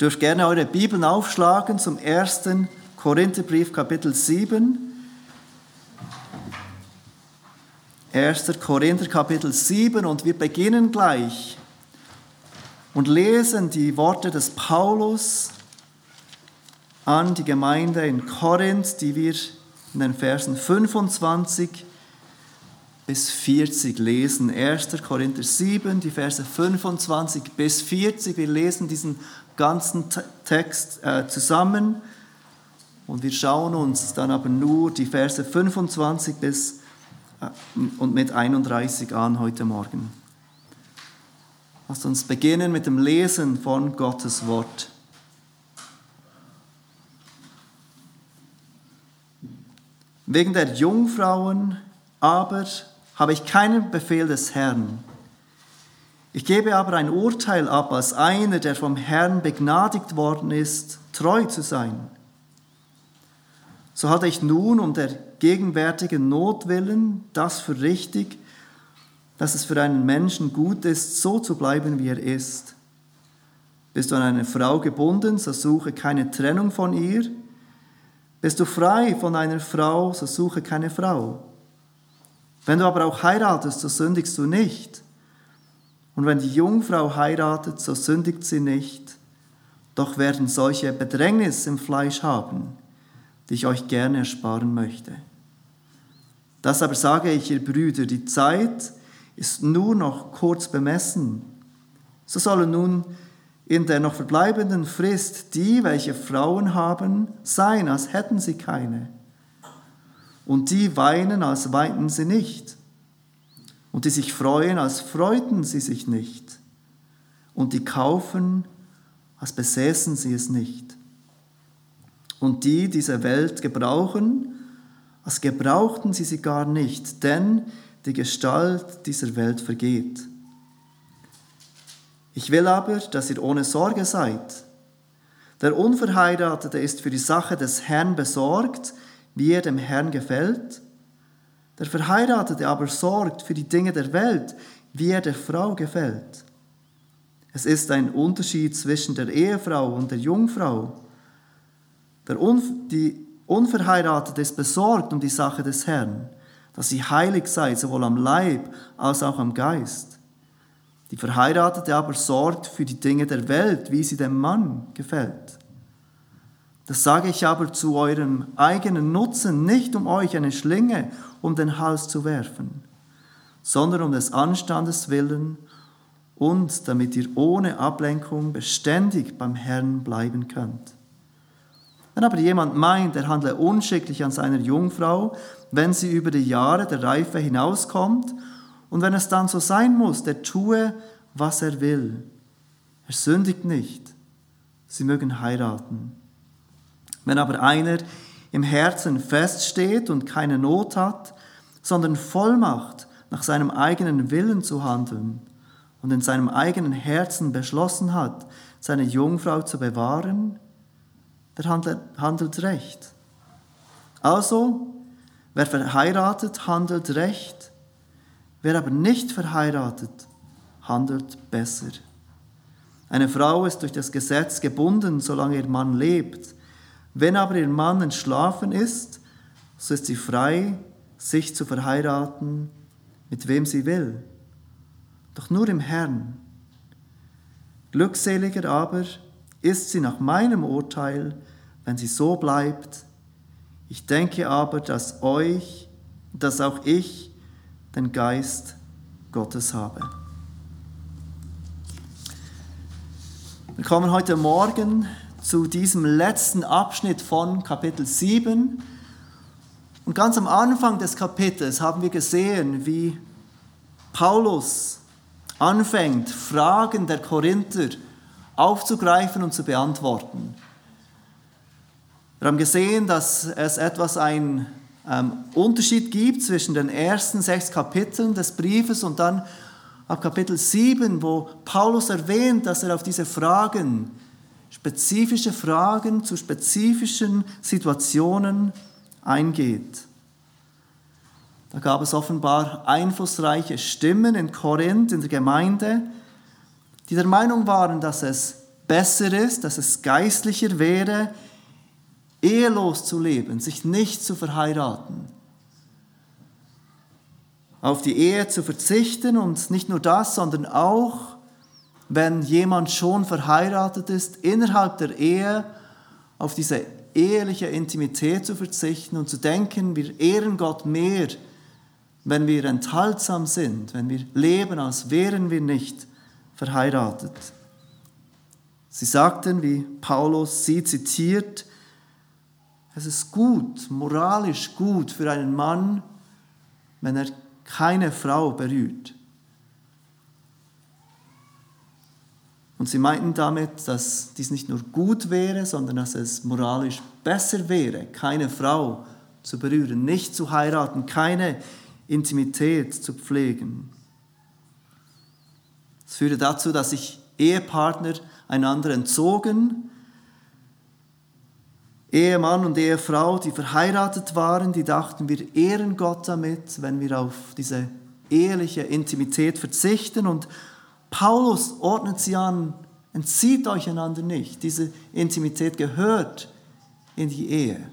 dürft gerne eure Bibeln aufschlagen zum ersten Korintherbrief Kapitel 7. 1. Korinther Kapitel 7 und wir beginnen gleich und lesen die Worte des Paulus an die Gemeinde in Korinth, die wir in den Versen 25 bis 40 lesen. 1. Korinther 7, die Verse 25 bis 40. Wir lesen diesen ganzen Text äh, zusammen und wir schauen uns dann aber nur die Verse 25 bis äh, und mit 31 an heute Morgen. Lasst uns beginnen mit dem Lesen von Gottes Wort. Wegen der Jungfrauen aber habe ich keinen Befehl des Herrn. Ich gebe aber ein Urteil ab als einer, der vom Herrn begnadigt worden ist, treu zu sein. So hatte ich nun um der gegenwärtigen Not willen das für richtig, dass es für einen Menschen gut ist, so zu bleiben, wie er ist. Bist du an eine Frau gebunden, so suche keine Trennung von ihr. Bist du frei von einer Frau, so suche keine Frau. Wenn du aber auch heiratest, so sündigst du nicht. Und wenn die Jungfrau heiratet, so sündigt sie nicht. Doch werden solche Bedrängnis im Fleisch haben, die ich euch gerne ersparen möchte. Das aber sage ich, ihr Brüder, die Zeit ist nur noch kurz bemessen. So sollen nun in der noch verbleibenden Frist die, welche Frauen haben, sein, als hätten sie keine. Und die weinen, als weinten sie nicht. Und die sich freuen, als freuten sie sich nicht. Und die kaufen, als besäßen sie es nicht. Und die diese Welt gebrauchen, als gebrauchten sie sie gar nicht, denn die Gestalt dieser Welt vergeht. Ich will aber, dass ihr ohne Sorge seid. Der Unverheiratete ist für die Sache des Herrn besorgt, wie er dem Herrn gefällt. Der Verheiratete aber sorgt für die Dinge der Welt, wie er der Frau gefällt. Es ist ein Unterschied zwischen der Ehefrau und der Jungfrau. Der Un die Unverheiratete ist besorgt um die Sache des Herrn dass sie heilig sei, sowohl am Leib als auch am Geist. Die Verheiratete aber sorgt für die Dinge der Welt, wie sie dem Mann gefällt. Das sage ich aber zu eurem eigenen Nutzen, nicht um euch eine Schlinge um den Hals zu werfen, sondern um des Anstandes willen und damit ihr ohne Ablenkung beständig beim Herrn bleiben könnt. Wenn aber jemand meint, er handle unschicklich an seiner Jungfrau, wenn sie über die Jahre der Reife hinauskommt und wenn es dann so sein muss, der tue, was er will. Er sündigt nicht. Sie mögen heiraten. Wenn aber einer im Herzen feststeht und keine Not hat, sondern Vollmacht nach seinem eigenen Willen zu handeln und in seinem eigenen Herzen beschlossen hat, seine Jungfrau zu bewahren, der handelt, handelt recht. Also, wer verheiratet, handelt recht, wer aber nicht verheiratet, handelt besser. Eine Frau ist durch das Gesetz gebunden, solange ihr Mann lebt. Wenn aber ihr Mann entschlafen ist, so ist sie frei, sich zu verheiraten, mit wem sie will. Doch nur im Herrn. Glückseliger aber ist sie nach meinem Urteil, wenn sie so bleibt. Ich denke aber, dass euch, dass auch ich den Geist Gottes habe. Wir kommen heute Morgen zu diesem letzten Abschnitt von Kapitel 7. Und ganz am Anfang des Kapitels haben wir gesehen, wie Paulus anfängt, Fragen der Korinther aufzugreifen und zu beantworten. Wir haben gesehen, dass es etwas einen ähm, Unterschied gibt zwischen den ersten sechs Kapiteln des Briefes und dann ab Kapitel 7, wo Paulus erwähnt, dass er auf diese Fragen, spezifische Fragen zu spezifischen Situationen eingeht. Da gab es offenbar einflussreiche Stimmen in Korinth, in der Gemeinde, die der Meinung waren, dass es besser ist, dass es geistlicher wäre, ehelos zu leben, sich nicht zu verheiraten, auf die Ehe zu verzichten und nicht nur das, sondern auch, wenn jemand schon verheiratet ist, innerhalb der Ehe auf diese eheliche Intimität zu verzichten und zu denken, wir ehren Gott mehr, wenn wir enthaltsam sind, wenn wir leben, als wären wir nicht verheiratet. Sie sagten, wie Paulus sie zitiert, es ist gut, moralisch gut für einen Mann, wenn er keine Frau berührt. Und sie meinten damit, dass dies nicht nur gut wäre, sondern dass es moralisch besser wäre, keine Frau zu berühren, nicht zu heiraten, keine Intimität zu pflegen. Es führte dazu, dass sich Ehepartner einander entzogen. Ehemann und Ehefrau, die verheiratet waren, die dachten, wir ehren Gott damit, wenn wir auf diese eheliche Intimität verzichten und Paulus ordnet sie an, entzieht euch einander nicht. Diese Intimität gehört in die Ehe.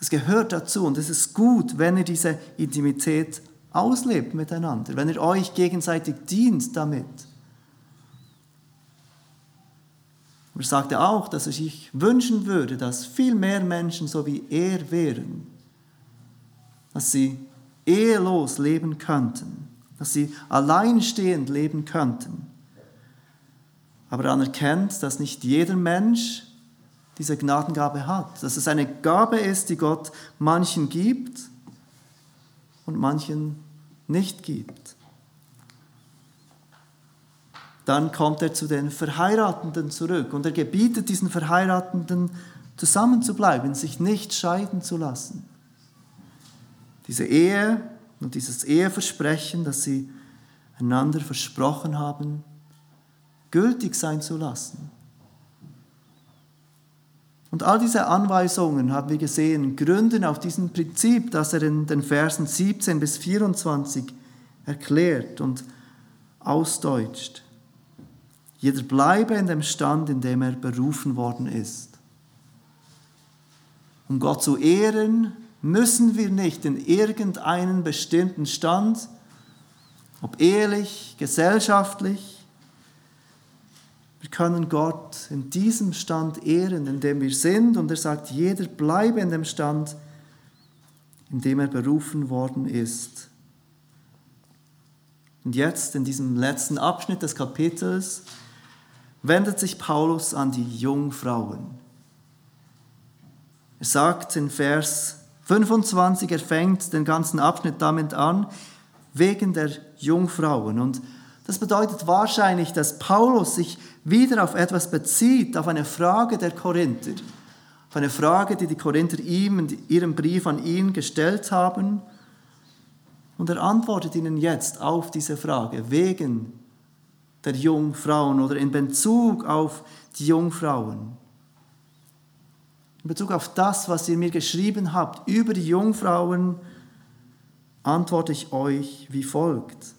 Es gehört dazu und es ist gut, wenn ihr diese Intimität auslebt miteinander, wenn ihr euch gegenseitig dient damit. Er sagte auch, dass er sich wünschen würde, dass viel mehr Menschen so wie er wären, dass sie ehelos leben könnten dass sie alleinstehend leben könnten. Aber er anerkennt, dass nicht jeder Mensch diese Gnadengabe hat, dass es eine Gabe ist, die Gott manchen gibt und manchen nicht gibt. Dann kommt er zu den Verheiratenden zurück und er gebietet diesen Verheiratenden zusammenzubleiben, sich nicht scheiden zu lassen. Diese Ehe und dieses Eheversprechen, das sie einander versprochen haben, gültig sein zu lassen. Und all diese Anweisungen, haben wir gesehen, gründen auf diesem Prinzip, das er in den Versen 17 bis 24 erklärt und ausdeutscht. Jeder bleibe in dem Stand, in dem er berufen worden ist. Um Gott zu ehren, müssen wir nicht in irgendeinen bestimmten Stand, ob ehelich, gesellschaftlich, wir können Gott in diesem Stand ehren, in dem wir sind. Und er sagt, jeder bleibe in dem Stand, in dem er berufen worden ist. Und jetzt, in diesem letzten Abschnitt des Kapitels, wendet sich Paulus an die Jungfrauen. Er sagt in Vers 25, er fängt den ganzen Abschnitt damit an, wegen der Jungfrauen. Und das bedeutet wahrscheinlich, dass Paulus sich wieder auf etwas bezieht, auf eine Frage der Korinther. Auf eine Frage, die die Korinther ihm in ihrem Brief an ihn gestellt haben. Und er antwortet ihnen jetzt auf diese Frage, wegen der Jungfrauen oder in Bezug auf die Jungfrauen in Bezug auf das, was ihr mir geschrieben habt über die Jungfrauen, antworte ich euch wie folgt.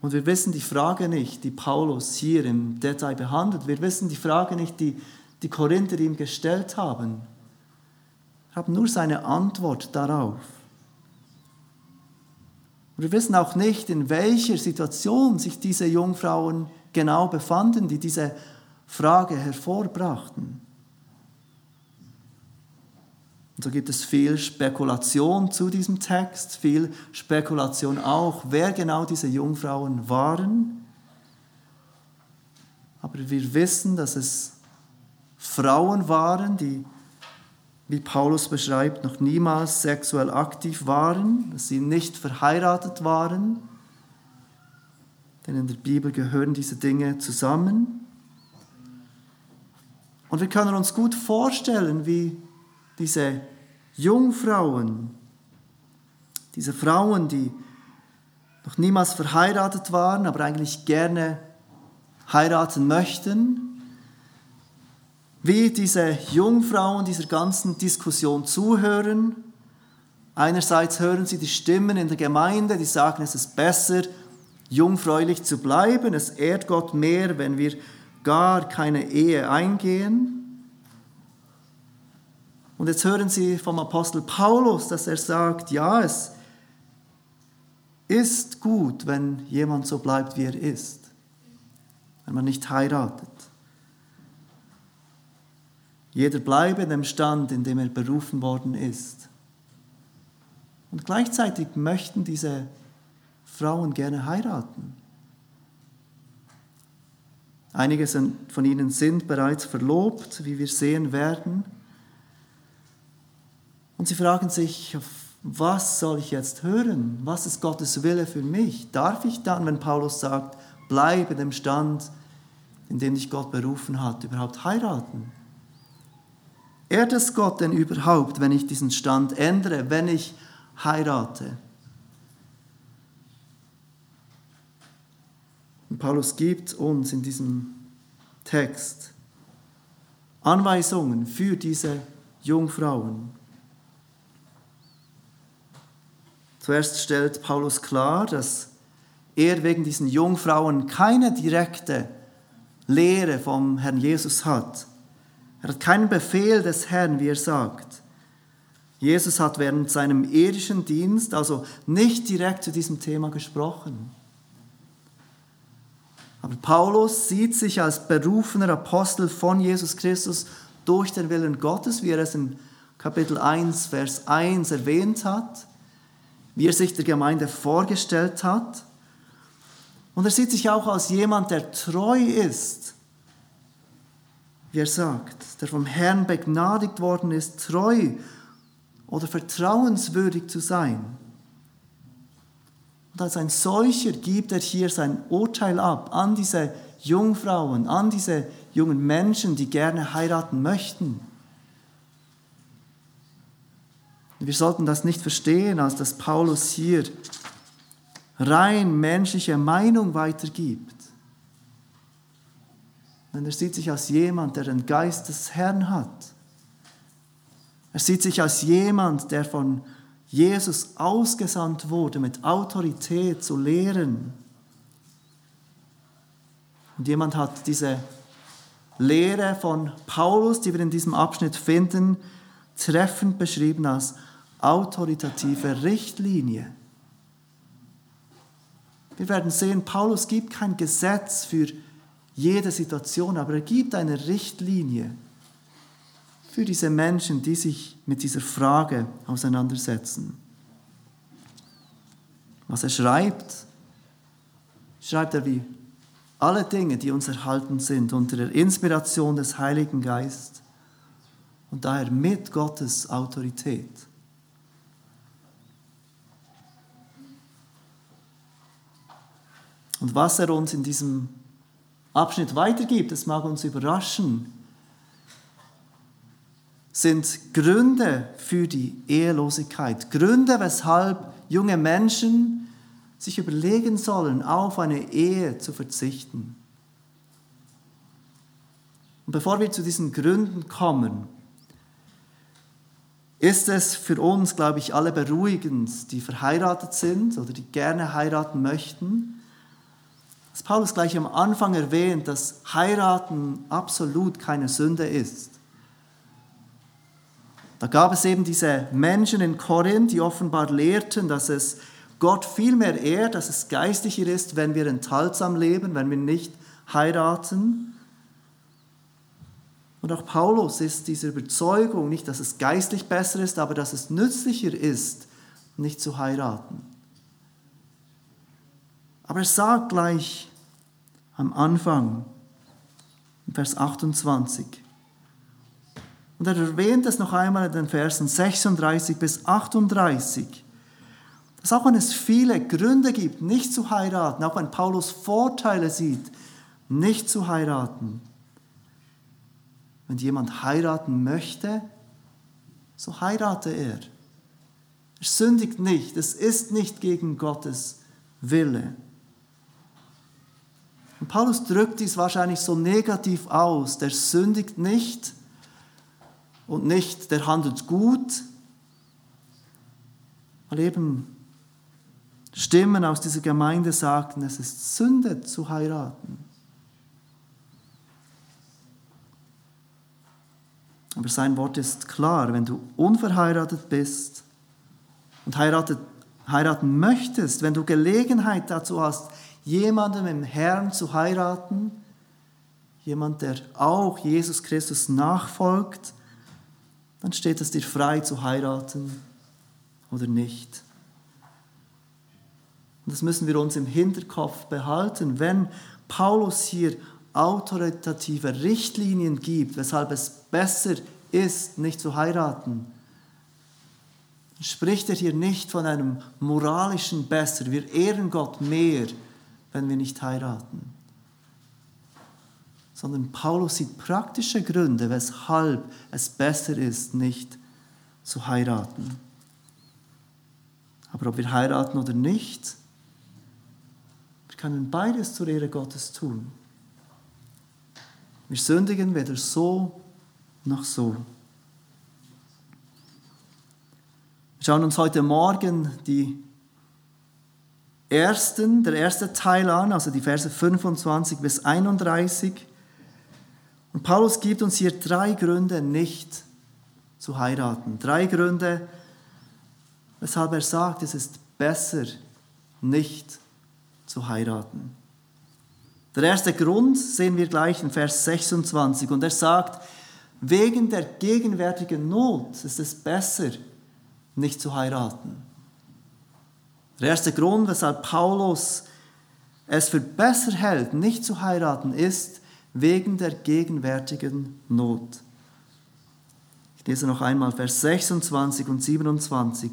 Und wir wissen die Frage nicht, die Paulus hier im Detail behandelt. Wir wissen die Frage nicht, die die Korinther ihm gestellt haben. Wir haben nur seine Antwort darauf. wir wissen auch nicht, in welcher Situation sich diese Jungfrauen genau befanden, die diese Frage hervorbrachten. Und so gibt es viel Spekulation zu diesem Text, viel Spekulation auch, wer genau diese Jungfrauen waren. Aber wir wissen, dass es Frauen waren, die, wie Paulus beschreibt, noch niemals sexuell aktiv waren, dass sie nicht verheiratet waren. Denn in der Bibel gehören diese Dinge zusammen. Und wir können uns gut vorstellen, wie diese Jungfrauen, diese Frauen, die noch niemals verheiratet waren, aber eigentlich gerne heiraten möchten, wie diese Jungfrauen dieser ganzen Diskussion zuhören. Einerseits hören sie die Stimmen in der Gemeinde, die sagen, es ist besser, jungfräulich zu bleiben. Es ehrt Gott mehr, wenn wir gar keine Ehe eingehen. Und jetzt hören Sie vom Apostel Paulus, dass er sagt, ja, es ist gut, wenn jemand so bleibt, wie er ist, wenn man nicht heiratet. Jeder bleibe in dem Stand, in dem er berufen worden ist. Und gleichzeitig möchten diese Frauen gerne heiraten. Einige von ihnen sind bereits verlobt, wie wir sehen werden. Und sie fragen sich, was soll ich jetzt hören? Was ist Gottes Wille für mich? Darf ich dann, wenn Paulus sagt, bleibe dem Stand, in dem dich Gott berufen hat, überhaupt heiraten? Ehrt es Gott denn überhaupt, wenn ich diesen Stand ändere, wenn ich heirate? Und Paulus gibt uns in diesem Text Anweisungen für diese Jungfrauen. Zuerst stellt Paulus klar, dass er wegen diesen Jungfrauen keine direkte Lehre vom Herrn Jesus hat. Er hat keinen Befehl des Herrn, wie er sagt. Jesus hat während seinem irdischen Dienst also nicht direkt zu diesem Thema gesprochen. Aber Paulus sieht sich als berufener Apostel von Jesus Christus durch den Willen Gottes, wie er es in Kapitel 1, Vers 1 erwähnt hat, wie er sich der Gemeinde vorgestellt hat. Und er sieht sich auch als jemand, der treu ist, wie er sagt, der vom Herrn begnadigt worden ist, treu oder vertrauenswürdig zu sein. Und als ein solcher gibt er hier sein Urteil ab an diese Jungfrauen, an diese jungen Menschen, die gerne heiraten möchten. Wir sollten das nicht verstehen, als dass Paulus hier rein menschliche Meinung weitergibt. Denn er sieht sich als jemand, der den Geist des Herrn hat. Er sieht sich als jemand, der von Jesus ausgesandt wurde, mit Autorität zu lehren. Und jemand hat diese Lehre von Paulus, die wir in diesem Abschnitt finden, treffend beschrieben als autoritative Richtlinie. Wir werden sehen, Paulus gibt kein Gesetz für jede Situation, aber er gibt eine Richtlinie für diese Menschen, die sich mit dieser Frage auseinandersetzen. Was er schreibt, schreibt er wie alle Dinge, die uns erhalten sind, unter der Inspiration des Heiligen Geistes und daher mit Gottes Autorität. Und was er uns in diesem Abschnitt weitergibt, das mag uns überraschen, sind Gründe für die Ehelosigkeit. Gründe, weshalb junge Menschen sich überlegen sollen, auf eine Ehe zu verzichten. Und bevor wir zu diesen Gründen kommen, ist es für uns, glaube ich, alle beruhigend, die verheiratet sind oder die gerne heiraten möchten, dass Paulus gleich am Anfang erwähnt, dass heiraten absolut keine Sünde ist. Da gab es eben diese Menschen in Korinth, die offenbar lehrten, dass es Gott viel mehr ehrt, dass es geistlicher ist, wenn wir enthaltsam leben, wenn wir nicht heiraten. Und auch Paulus ist dieser Überzeugung, nicht, dass es geistlich besser ist, aber dass es nützlicher ist, nicht zu heiraten. Aber er sagt gleich am Anfang, Vers 28, und er erwähnt es noch einmal in den Versen 36 bis 38, dass auch wenn es viele Gründe gibt, nicht zu heiraten, auch wenn Paulus Vorteile sieht, nicht zu heiraten, wenn jemand heiraten möchte, so heirate er. Er sündigt nicht, es ist nicht gegen Gottes Wille. Und Paulus drückt dies wahrscheinlich so negativ aus, der sündigt nicht, und nicht, der handelt gut, weil eben Stimmen aus dieser Gemeinde sagten, es ist Sünde zu heiraten. Aber sein Wort ist klar, wenn du unverheiratet bist und heiratet, heiraten möchtest, wenn du Gelegenheit dazu hast, jemanden im Herrn zu heiraten, jemand, der auch Jesus Christus nachfolgt, dann steht es dir frei zu heiraten oder nicht. Und das müssen wir uns im Hinterkopf behalten, wenn Paulus hier autoritative Richtlinien gibt, weshalb es besser ist, nicht zu heiraten. Spricht er hier nicht von einem moralischen Besser. Wir ehren Gott mehr, wenn wir nicht heiraten. Sondern Paulus sieht praktische Gründe, weshalb es besser ist, nicht zu heiraten. Aber ob wir heiraten oder nicht, wir können beides zur Ehre Gottes tun. Wir sündigen weder so noch so. Wir schauen uns heute Morgen die ersten, der erste Teil an, also die Verse 25 bis 31. Und Paulus gibt uns hier drei Gründe, nicht zu heiraten. Drei Gründe, weshalb er sagt, es ist besser, nicht zu heiraten. Der erste Grund sehen wir gleich in Vers 26 und er sagt, wegen der gegenwärtigen Not ist es besser, nicht zu heiraten. Der erste Grund, weshalb Paulus es für besser hält, nicht zu heiraten, ist wegen der gegenwärtigen Not. Ich lese noch einmal Vers 26 und 27.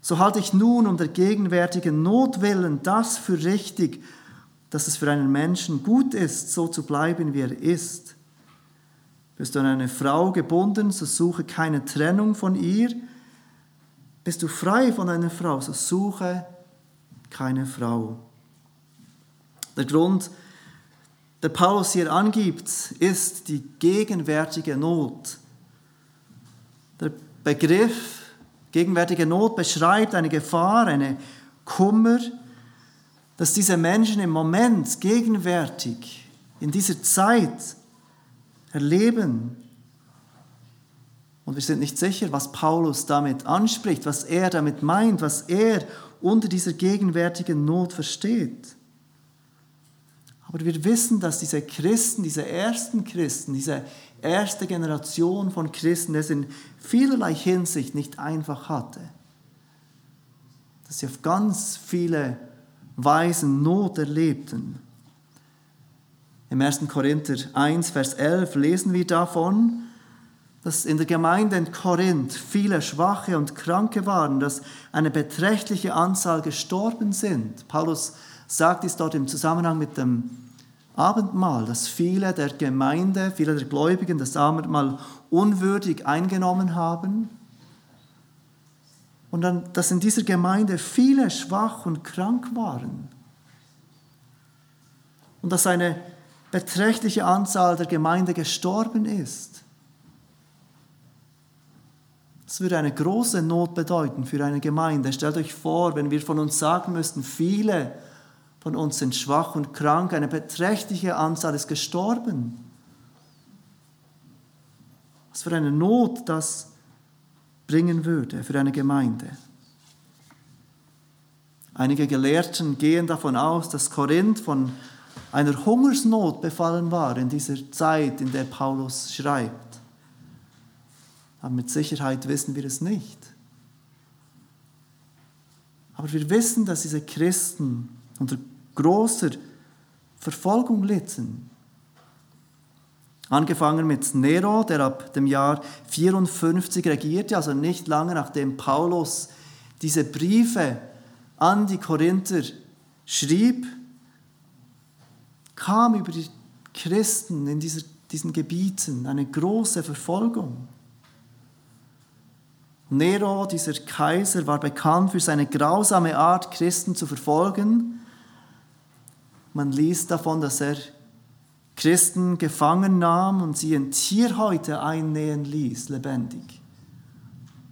So halte ich nun um der gegenwärtigen Not willen das für richtig, dass es für einen Menschen gut ist, so zu bleiben, wie er ist. Bist du an eine Frau gebunden, so suche keine Trennung von ihr. Bist du frei von einer Frau, so suche keine Frau. Der Grund, der Paulus hier angibt, ist die gegenwärtige Not. Der Begriff gegenwärtige Not beschreibt eine Gefahr, eine Kummer, dass diese Menschen im Moment, gegenwärtig, in dieser Zeit erleben. Und wir sind nicht sicher, was Paulus damit anspricht, was er damit meint, was er unter dieser gegenwärtigen Not versteht. Aber wir wissen, dass diese Christen, diese ersten Christen, diese erste Generation von Christen es in vielerlei Hinsicht nicht einfach hatte. Dass sie auf ganz viele Weisen Not erlebten. Im 1. Korinther 1, Vers 11 lesen wir davon, dass in der Gemeinde in Korinth viele Schwache und Kranke waren, dass eine beträchtliche Anzahl gestorben sind. Paulus sagt es dort im Zusammenhang mit dem Abendmahl, dass viele der Gemeinde, viele der Gläubigen das Abendmahl unwürdig eingenommen haben und dann, dass in dieser Gemeinde viele schwach und krank waren. Und dass eine beträchtliche Anzahl der Gemeinde gestorben ist. Das würde eine große Not bedeuten für eine Gemeinde. Stellt euch vor, wenn wir von uns sagen müssten, viele von uns sind schwach und krank, eine beträchtliche Anzahl ist gestorben. Was für eine Not das bringen würde für eine Gemeinde. Einige Gelehrten gehen davon aus, dass Korinth von einer Hungersnot befallen war in dieser Zeit, in der Paulus schreibt. Aber mit Sicherheit wissen wir es nicht. Aber wir wissen, dass diese Christen unter großer Verfolgung litten. Angefangen mit Nero, der ab dem Jahr 54 regierte, also nicht lange nachdem Paulus diese Briefe an die Korinther schrieb, kam über die Christen in dieser, diesen Gebieten eine große Verfolgung. Nero, dieser Kaiser, war bekannt für seine grausame Art, Christen zu verfolgen. Man liest davon, dass er Christen gefangen nahm und sie in Tierhäute einnähen ließ, lebendig.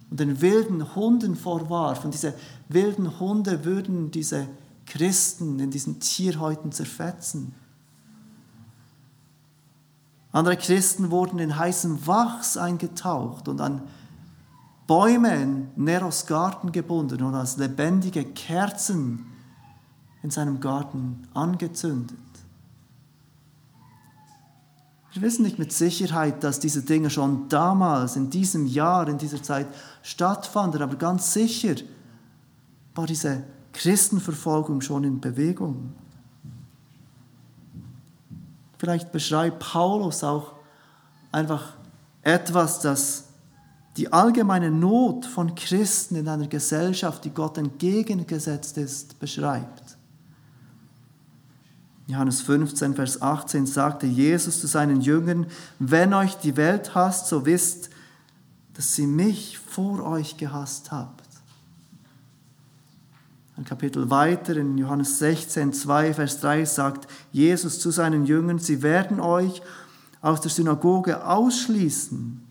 Und den wilden Hunden vorwarf und diese wilden Hunde würden diese Christen in diesen Tierhäuten zerfetzen. Andere Christen wurden in heißem Wachs eingetaucht und an Bäume in Neros Garten gebunden und als lebendige Kerzen in seinem Garten angezündet. Wir wissen nicht mit Sicherheit, dass diese Dinge schon damals, in diesem Jahr, in dieser Zeit stattfanden, aber ganz sicher war diese Christenverfolgung schon in Bewegung. Vielleicht beschreibt Paulus auch einfach etwas, das die allgemeine Not von Christen in einer Gesellschaft, die Gott entgegengesetzt ist, beschreibt. Johannes 15, Vers 18 sagte Jesus zu seinen Jüngern, wenn euch die Welt hasst, so wisst, dass sie mich vor euch gehasst habt. Ein Kapitel weiter in Johannes 16, 2, Vers 3 sagt Jesus zu seinen Jüngern, sie werden euch aus der Synagoge ausschließen.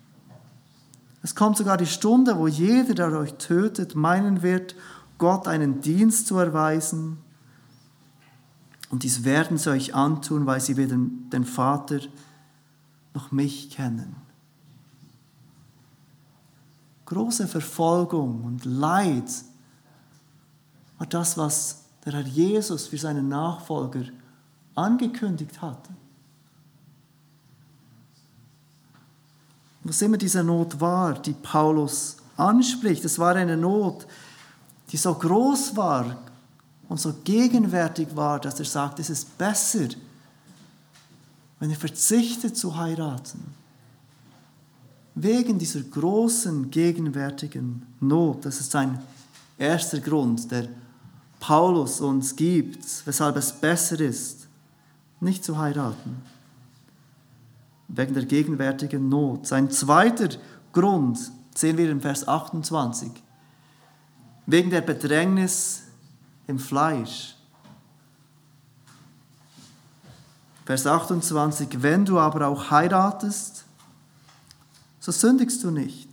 Es kommt sogar die Stunde, wo jeder, der euch tötet, meinen wird, Gott einen Dienst zu erweisen. Und dies werden sie euch antun, weil sie weder den Vater noch mich kennen. Große Verfolgung und Leid war das, was der Herr Jesus für seinen Nachfolger angekündigt hatte. Was immer diese Not war, die Paulus anspricht, es war eine Not, die so groß war, und so gegenwärtig war, dass er sagt, es ist besser, wenn er verzichtet zu heiraten. Wegen dieser großen gegenwärtigen Not, das ist ein erster Grund, der Paulus uns gibt, weshalb es besser ist, nicht zu heiraten. Wegen der gegenwärtigen Not. Sein zweiter Grund sehen wir im Vers 28. Wegen der Bedrängnis im Fleisch. Vers 28, wenn du aber auch heiratest, so sündigst du nicht.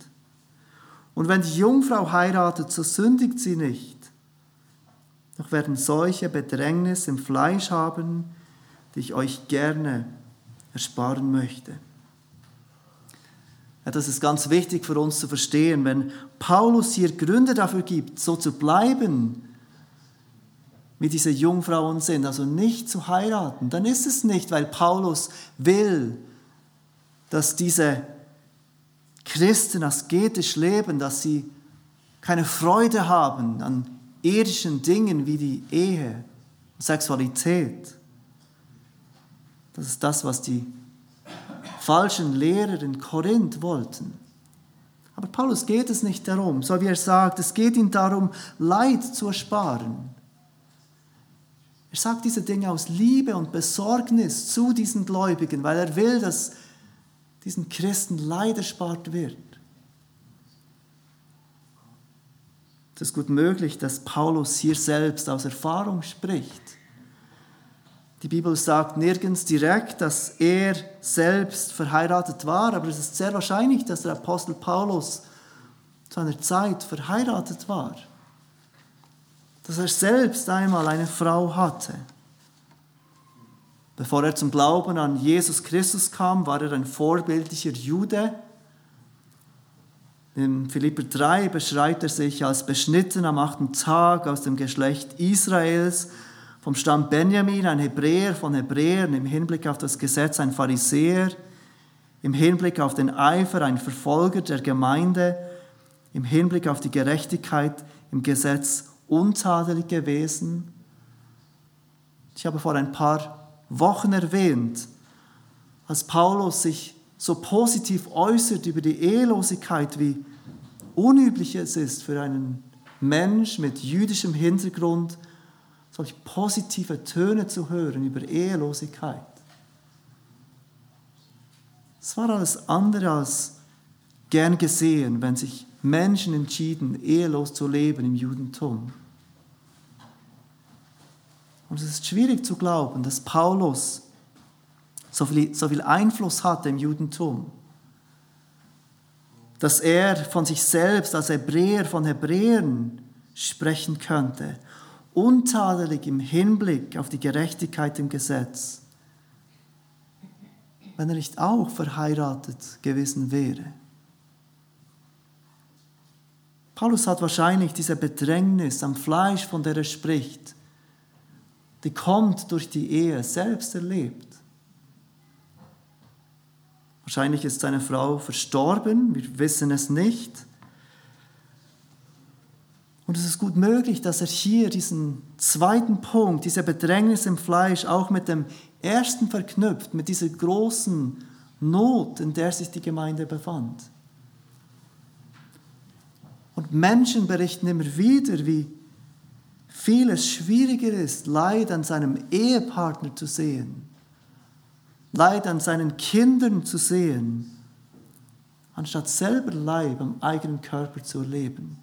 Und wenn die Jungfrau heiratet, so sündigt sie nicht. Doch werden solche Bedrängnis im Fleisch haben, die ich euch gerne ersparen möchte. Ja, das ist ganz wichtig für uns zu verstehen. Wenn Paulus hier Gründe dafür gibt, so zu bleiben, wie diese Jungfrauen sind, also nicht zu heiraten, dann ist es nicht, weil Paulus will, dass diese Christen asketisch leben, dass sie keine Freude haben an irdischen Dingen wie die Ehe, Sexualität. Das ist das, was die falschen Lehrer in Korinth wollten. Aber Paulus geht es nicht darum, so wie er sagt, es geht ihm darum, Leid zu ersparen. Er sagt diese Dinge aus Liebe und Besorgnis zu diesen Gläubigen, weil er will, dass diesen Christen Leid erspart wird. Es ist gut möglich, dass Paulus hier selbst aus Erfahrung spricht. Die Bibel sagt nirgends direkt, dass er selbst verheiratet war, aber es ist sehr wahrscheinlich, dass der Apostel Paulus zu einer Zeit verheiratet war dass er selbst einmal eine Frau hatte. Bevor er zum Glauben an Jesus Christus kam, war er ein vorbildlicher Jude. In Philipper 3 beschreibt er sich als beschnitten am achten Tag aus dem Geschlecht Israels, vom Stamm Benjamin, ein Hebräer von Hebräern, im Hinblick auf das Gesetz ein Pharisäer, im Hinblick auf den Eifer ein Verfolger der Gemeinde, im Hinblick auf die Gerechtigkeit im Gesetz untadelig gewesen. Ich habe vor ein paar Wochen erwähnt, als Paulus sich so positiv äußert über die Ehelosigkeit, wie unüblich es ist für einen Mensch mit jüdischem Hintergrund, solche positive Töne zu hören über Ehelosigkeit. Es war alles andere als gern gesehen, wenn sich Menschen entschieden, ehelos zu leben im Judentum. Und es ist schwierig zu glauben, dass Paulus so viel, so viel Einfluss hatte im Judentum, dass er von sich selbst als Hebräer von Hebräern sprechen könnte, untadelig im Hinblick auf die Gerechtigkeit im Gesetz, wenn er nicht auch verheiratet gewesen wäre. Paulus hat wahrscheinlich diese Bedrängnis am Fleisch, von der er spricht, die kommt durch die Ehe, selbst erlebt. Wahrscheinlich ist seine Frau verstorben, wir wissen es nicht. Und es ist gut möglich, dass er hier diesen zweiten Punkt, diese Bedrängnis im Fleisch, auch mit dem ersten verknüpft, mit dieser großen Not, in der sich die Gemeinde befand. Und Menschen berichten immer wieder, wie viel es schwieriger ist, Leid an seinem Ehepartner zu sehen, Leid an seinen Kindern zu sehen, anstatt selber Leid am eigenen Körper zu erleben.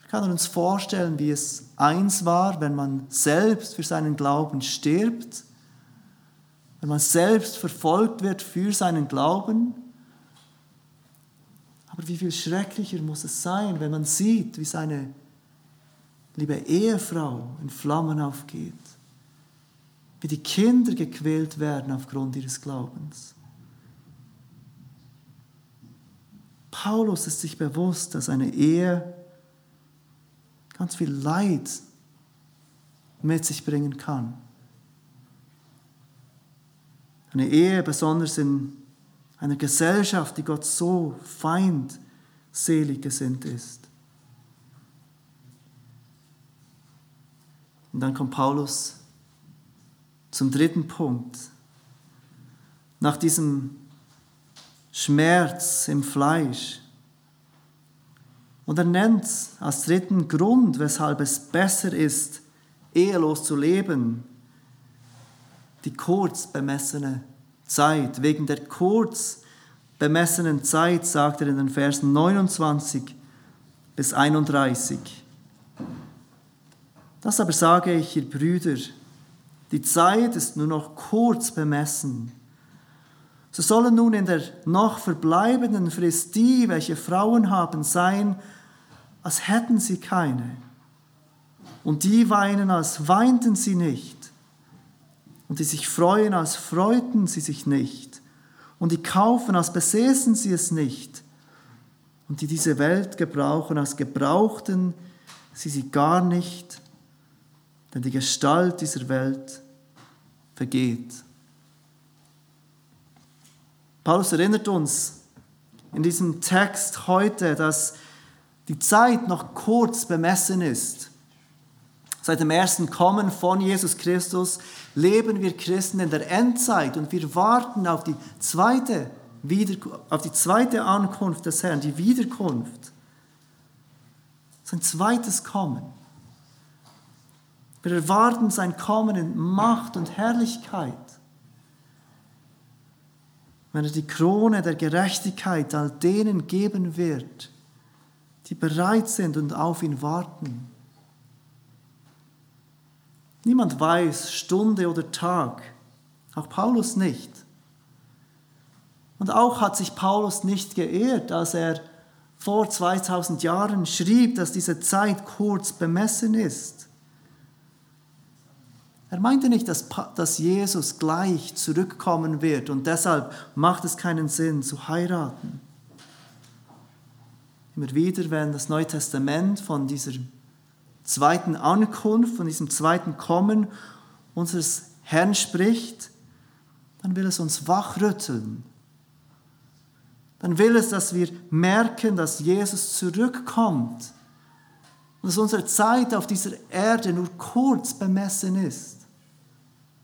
Wir können uns vorstellen, wie es eins war, wenn man selbst für seinen Glauben stirbt, wenn man selbst verfolgt wird für seinen Glauben. Aber wie viel schrecklicher muss es sein, wenn man sieht, wie seine liebe Ehefrau in Flammen aufgeht, wie die Kinder gequält werden aufgrund ihres Glaubens. Paulus ist sich bewusst, dass eine Ehe ganz viel Leid mit sich bringen kann. Eine Ehe, besonders in einer Gesellschaft, die Gott so feindselig gesinnt ist. Und dann kommt Paulus zum dritten Punkt. Nach diesem Schmerz im Fleisch. Und er nennt als dritten Grund, weshalb es besser ist, ehelos zu leben, die kurz bemessene Zeit. Wegen der kurz bemessenen Zeit sagt er in den Versen 29 bis 31. Das aber sage ich, ihr Brüder, die Zeit ist nur noch kurz bemessen. So sollen nun in der noch verbleibenden Frist die, welche Frauen haben, sein, als hätten sie keine. Und die weinen, als weinten sie nicht. Und die sich freuen, als freuten sie sich nicht. Und die kaufen, als besäßen sie es nicht. Und die diese Welt gebrauchen, als gebrauchten sie sie gar nicht denn die Gestalt dieser Welt vergeht. Paulus erinnert uns in diesem Text heute, dass die Zeit noch kurz bemessen ist. Seit dem ersten Kommen von Jesus Christus leben wir Christen in der Endzeit und wir warten auf die zweite, auf die zweite Ankunft des Herrn, die Wiederkunft. Sein zweites Kommen. Wir erwarten sein Kommen in Macht und Herrlichkeit. Wenn er die Krone der Gerechtigkeit all denen geben wird, die bereit sind und auf ihn warten. Niemand weiß Stunde oder Tag, auch Paulus nicht. Und auch hat sich Paulus nicht geehrt, als er vor 2000 Jahren schrieb, dass diese Zeit kurz bemessen ist. Er meinte nicht, dass, dass Jesus gleich zurückkommen wird und deshalb macht es keinen Sinn zu heiraten. Immer wieder, wenn das Neue Testament von dieser zweiten Ankunft, von diesem zweiten Kommen unseres Herrn spricht, dann will es uns wachrütteln. Dann will es, dass wir merken, dass Jesus zurückkommt und dass unsere Zeit auf dieser Erde nur kurz bemessen ist.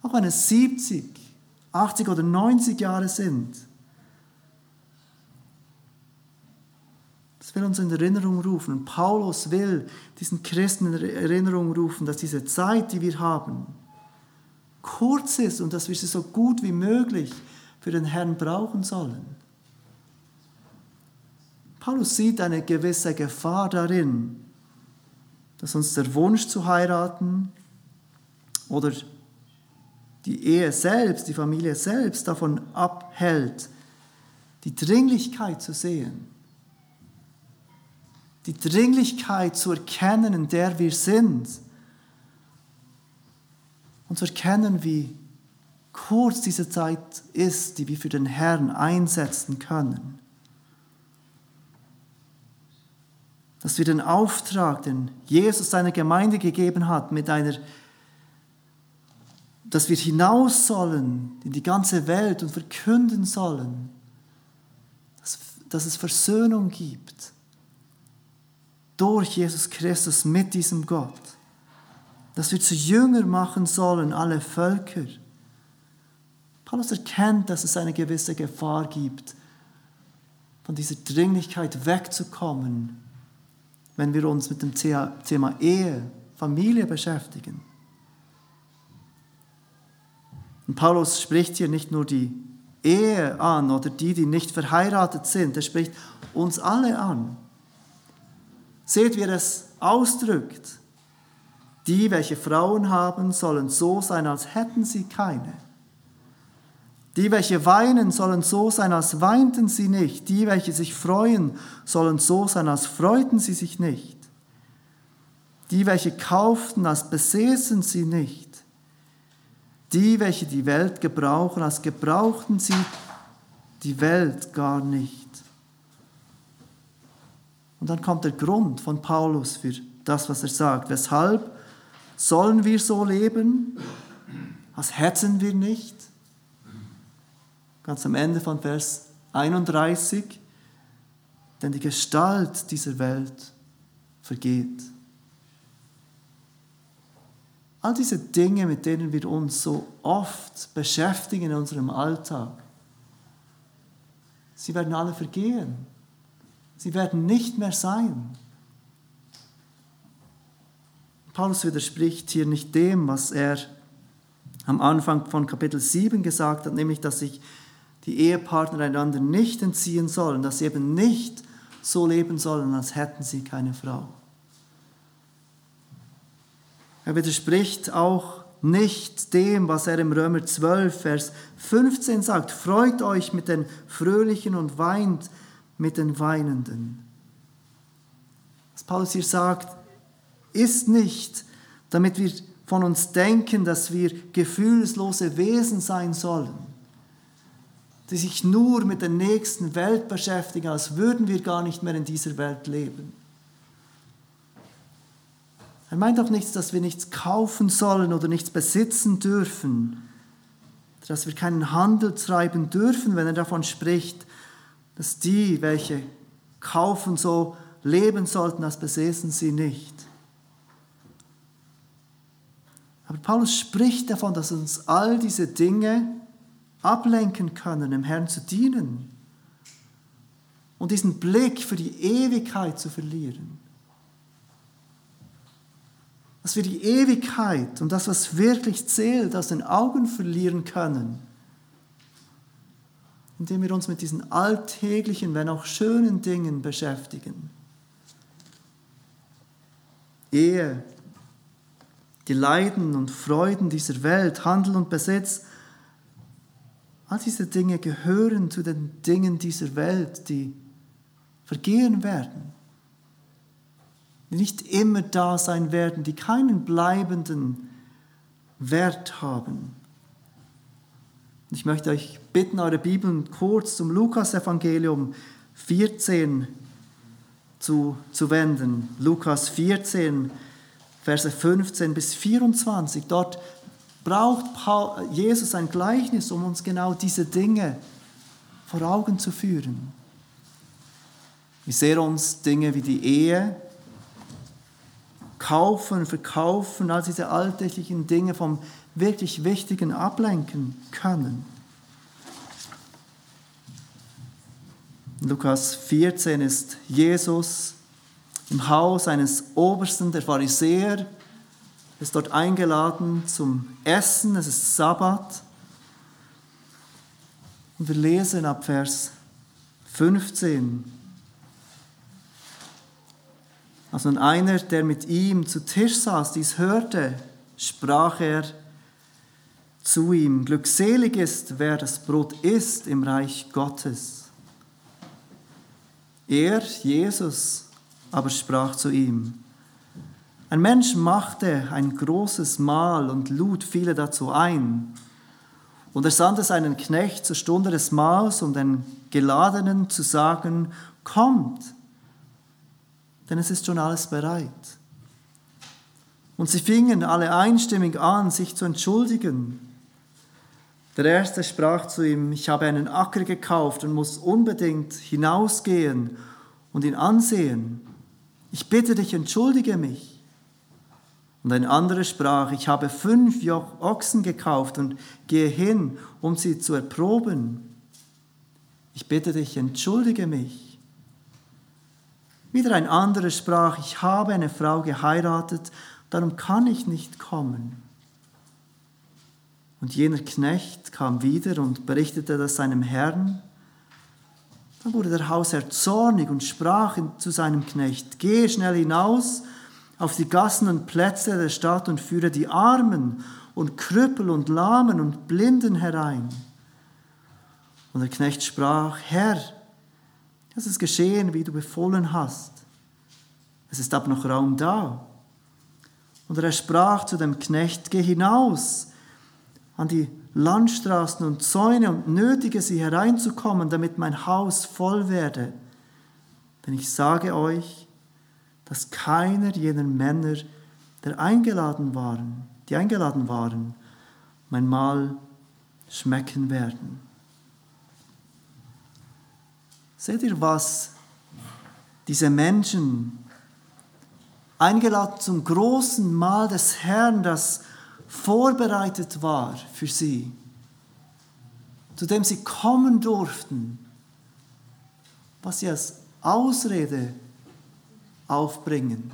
Auch wenn es 70, 80 oder 90 Jahre sind. Will uns in Erinnerung rufen. Paulus will diesen Christen in Erinnerung rufen, dass diese Zeit, die wir haben, kurz ist und dass wir sie so gut wie möglich für den Herrn brauchen sollen. Paulus sieht eine gewisse Gefahr darin, dass uns der Wunsch zu heiraten oder die Ehe selbst, die Familie selbst davon abhält, die Dringlichkeit zu sehen, die Dringlichkeit zu erkennen, in der wir sind. Und zu erkennen, wie kurz diese Zeit ist, die wir für den Herrn einsetzen können. Dass wir den Auftrag, den Jesus seiner Gemeinde gegeben hat, mit einer, dass wir hinaus sollen in die ganze Welt und verkünden sollen, dass, dass es Versöhnung gibt durch Jesus Christus mit diesem Gott. Dass wir zu Jünger machen sollen alle Völker. Paulus erkennt, dass es eine gewisse Gefahr gibt, von dieser Dringlichkeit wegzukommen, wenn wir uns mit dem Thema Ehe, Familie beschäftigen. Und Paulus spricht hier nicht nur die Ehe an oder die, die nicht verheiratet sind, er spricht uns alle an. Seht, wie er es ausdrückt. Die, welche Frauen haben, sollen so sein, als hätten sie keine. Die, welche weinen, sollen so sein, als weinten sie nicht. Die, welche sich freuen, sollen so sein, als freuten sie sich nicht. Die, welche kauften, als besäßen sie nicht. Die, welche die Welt gebrauchen, als gebrauchten sie die Welt gar nicht. Und dann kommt der Grund von Paulus für das, was er sagt. Weshalb sollen wir so leben, als hätten wir nicht? Ganz am Ende von Vers 31. Denn die Gestalt dieser Welt vergeht. All diese Dinge, mit denen wir uns so oft beschäftigen in unserem Alltag, sie werden alle vergehen. Sie werden nicht mehr sein. Paulus widerspricht hier nicht dem, was er am Anfang von Kapitel 7 gesagt hat, nämlich, dass sich die Ehepartner einander nicht entziehen sollen, dass sie eben nicht so leben sollen, als hätten sie keine Frau. Er widerspricht auch nicht dem, was er im Römer 12, Vers 15 sagt. Freut euch mit den Fröhlichen und weint mit den Weinenden. Was Paulus hier sagt, ist nicht, damit wir von uns denken, dass wir gefühlslose Wesen sein sollen, die sich nur mit der nächsten Welt beschäftigen, als würden wir gar nicht mehr in dieser Welt leben. Er meint auch nichts, dass wir nichts kaufen sollen oder nichts besitzen dürfen, dass wir keinen Handel treiben dürfen, wenn er davon spricht, dass die, welche kaufen, so leben sollten, als besäßen sie nicht. Aber Paulus spricht davon, dass uns all diese Dinge ablenken können, dem Herrn zu dienen und diesen Blick für die Ewigkeit zu verlieren. Dass wir die Ewigkeit und das, was wirklich zählt, aus den Augen verlieren können indem wir uns mit diesen alltäglichen, wenn auch schönen Dingen beschäftigen. Ehe, die Leiden und Freuden dieser Welt, Handel und Besitz, all diese Dinge gehören zu den Dingen dieser Welt, die vergehen werden, die nicht immer da sein werden, die keinen bleibenden Wert haben. Ich möchte euch bitten, eure Bibeln kurz zum Lukas-Evangelium 14 zu, zu wenden. Lukas 14, Verse 15 bis 24. Dort braucht Jesus ein Gleichnis, um uns genau diese Dinge vor Augen zu führen. Wir sehen uns Dinge wie die Ehe, Kaufen, Verkaufen, all diese alltäglichen Dinge vom wirklich Wichtigen ablenken können. In Lukas 14 ist Jesus im Haus eines Obersten der Pharisäer, ist dort eingeladen zum Essen, es ist Sabbat. Und wir lesen ab Vers 15. Als nun einer, der mit ihm zu Tisch saß, dies hörte, sprach er, zu ihm. Glückselig ist, wer das Brot isst im Reich Gottes. Er, Jesus, aber sprach zu ihm, ein Mensch machte ein großes Mahl und lud viele dazu ein. Und er sandte seinen Knecht zur Stunde des Mahls, um den Geladenen zu sagen, kommt, denn es ist schon alles bereit. Und sie fingen alle einstimmig an, sich zu entschuldigen. Der erste sprach zu ihm, ich habe einen Acker gekauft und muss unbedingt hinausgehen und ihn ansehen. Ich bitte dich, entschuldige mich. Und ein anderer sprach, ich habe fünf Ochsen gekauft und gehe hin, um sie zu erproben. Ich bitte dich, entschuldige mich. Wieder ein anderer sprach, ich habe eine Frau geheiratet, darum kann ich nicht kommen. Und jener Knecht kam wieder und berichtete das seinem Herrn. Dann wurde der Hausherr zornig und sprach zu seinem Knecht, geh schnell hinaus auf die Gassen und Plätze der Stadt und führe die Armen und Krüppel und Lahmen und Blinden herein. Und der Knecht sprach, Herr, es ist geschehen, wie du befohlen hast. Es ist ab noch Raum da. Und er sprach zu dem Knecht, geh hinaus an die Landstraßen und Zäune und nötige sie hereinzukommen, damit mein Haus voll werde. Denn ich sage euch, dass keiner jener Männer, der eingeladen waren, die eingeladen waren, mein Mahl schmecken werden. Seht ihr, was diese Menschen eingeladen zum großen Mahl des Herrn, das vorbereitet war für sie, zu dem sie kommen durften, was sie als Ausrede aufbringen.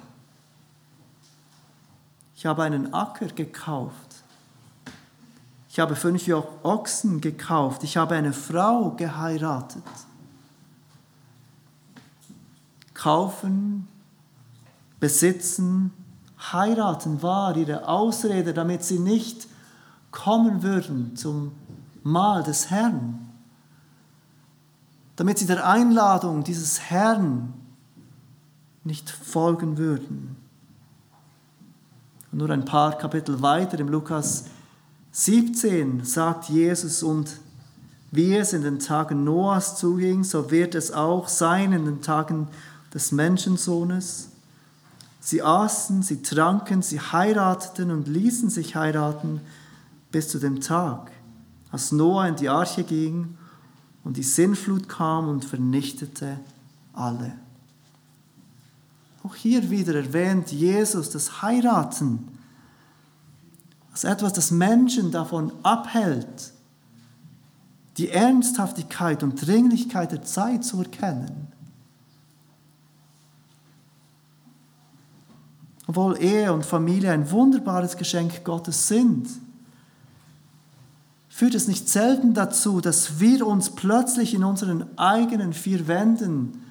Ich habe einen Acker gekauft. Ich habe fünf Ochsen gekauft. Ich habe eine Frau geheiratet. Kaufen, besitzen, heiraten war ihre Ausrede, damit sie nicht kommen würden zum Mahl des Herrn. Damit sie der Einladung dieses Herrn nicht folgen würden. Und nur ein paar Kapitel weiter im Lukas 17 sagt Jesus, und wie es in den Tagen Noahs zuging, so wird es auch sein in den Tagen des Menschensohnes. Sie aßen, sie tranken, sie heirateten und ließen sich heiraten bis zu dem Tag, als Noah in die Arche ging und die Sinnflut kam und vernichtete alle. Auch hier wieder erwähnt Jesus das Heiraten als etwas, das Menschen davon abhält, die Ernsthaftigkeit und Dringlichkeit der Zeit zu erkennen. Obwohl Ehe und Familie ein wunderbares Geschenk Gottes sind, führt es nicht selten dazu, dass wir uns plötzlich in unseren eigenen vier Wänden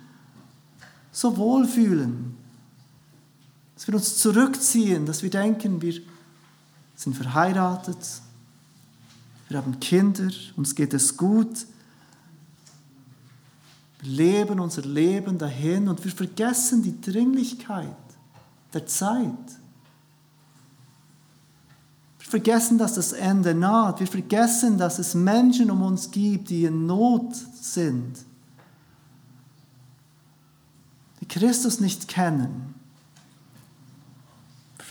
so wohlfühlen, dass wir uns zurückziehen, dass wir denken, wir sind verheiratet, wir haben Kinder, uns geht es gut, wir leben unser Leben dahin und wir vergessen die Dringlichkeit der Zeit. Wir vergessen, dass das Ende naht. Wir vergessen, dass es Menschen um uns gibt, die in Not sind, die Christus nicht kennen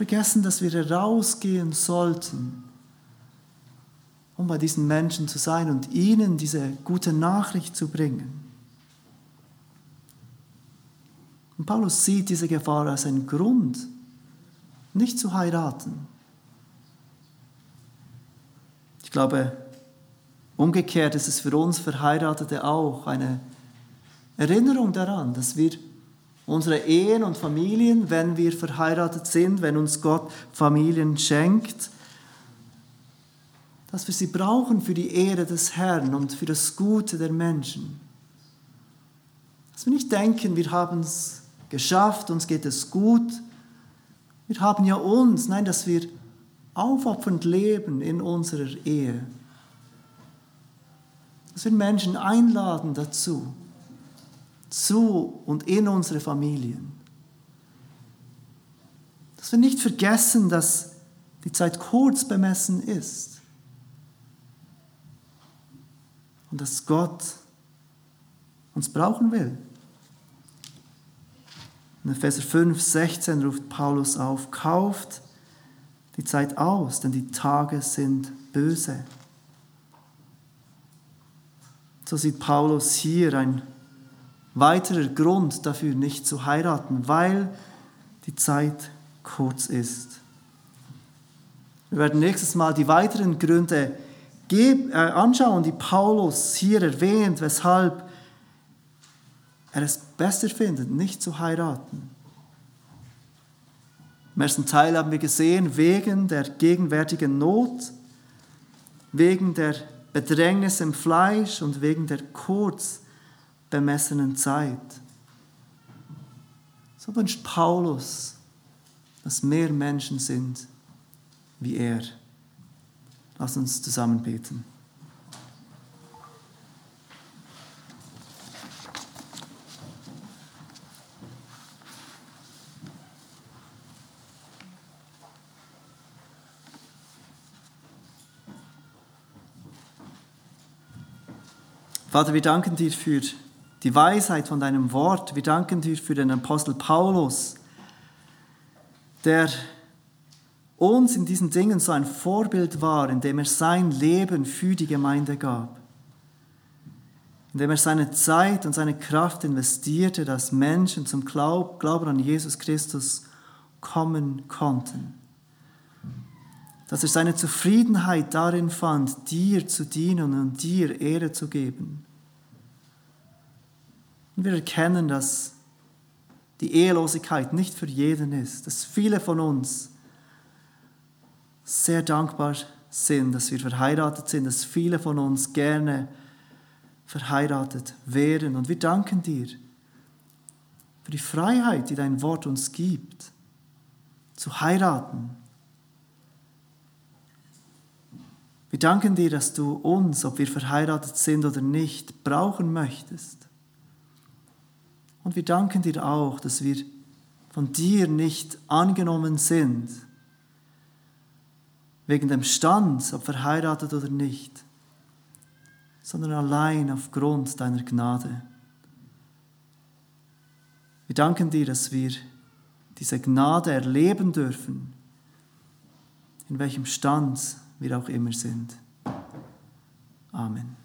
vergessen, dass wir herausgehen sollten, um bei diesen Menschen zu sein und ihnen diese gute Nachricht zu bringen. Und Paulus sieht diese Gefahr als einen Grund, nicht zu heiraten. Ich glaube, umgekehrt ist es für uns Verheiratete auch eine Erinnerung daran, dass wir unsere Ehen und Familien, wenn wir verheiratet sind, wenn uns Gott Familien schenkt, dass wir sie brauchen für die Ehre des Herrn und für das Gute der Menschen. Dass wir nicht denken, wir haben es geschafft, uns geht es gut, wir haben ja uns, nein, dass wir aufopfernd leben in unserer Ehe. Dass wir Menschen einladen dazu, zu und in unsere Familien. Dass wir nicht vergessen, dass die Zeit kurz bemessen ist. Und dass Gott uns brauchen will. In Epheser 5, 16 ruft Paulus auf, kauft die Zeit aus, denn die Tage sind böse. So sieht Paulus hier ein weiterer Grund dafür, nicht zu heiraten, weil die Zeit kurz ist. Wir werden nächstes Mal die weiteren Gründe äh, anschauen, die Paulus hier erwähnt, weshalb er es besser findet, nicht zu heiraten. Im ersten Teil haben wir gesehen, wegen der gegenwärtigen Not, wegen der Bedrängnis im Fleisch und wegen der kurz bemessenen Zeit. So wünscht Paulus, dass mehr Menschen sind wie er. Lass uns zusammen beten. Vater, wir danken dir für die Weisheit von deinem Wort. Wir danken dir für den Apostel Paulus, der uns in diesen Dingen so ein Vorbild war, indem er sein Leben für die Gemeinde gab, indem er seine Zeit und seine Kraft investierte, dass Menschen zum Glauben an Jesus Christus kommen konnten, dass er seine Zufriedenheit darin fand, dir zu dienen und dir Ehre zu geben. Und wir erkennen, dass die Ehelosigkeit nicht für jeden ist, dass viele von uns sehr dankbar sind, dass wir verheiratet sind, dass viele von uns gerne verheiratet wären. Und wir danken dir für die Freiheit, die dein Wort uns gibt, zu heiraten. Wir danken dir, dass du uns, ob wir verheiratet sind oder nicht, brauchen möchtest. Und wir danken dir auch, dass wir von dir nicht angenommen sind, wegen dem Stand, ob verheiratet oder nicht, sondern allein aufgrund deiner Gnade. Wir danken dir, dass wir diese Gnade erleben dürfen, in welchem Stand wir auch immer sind. Amen.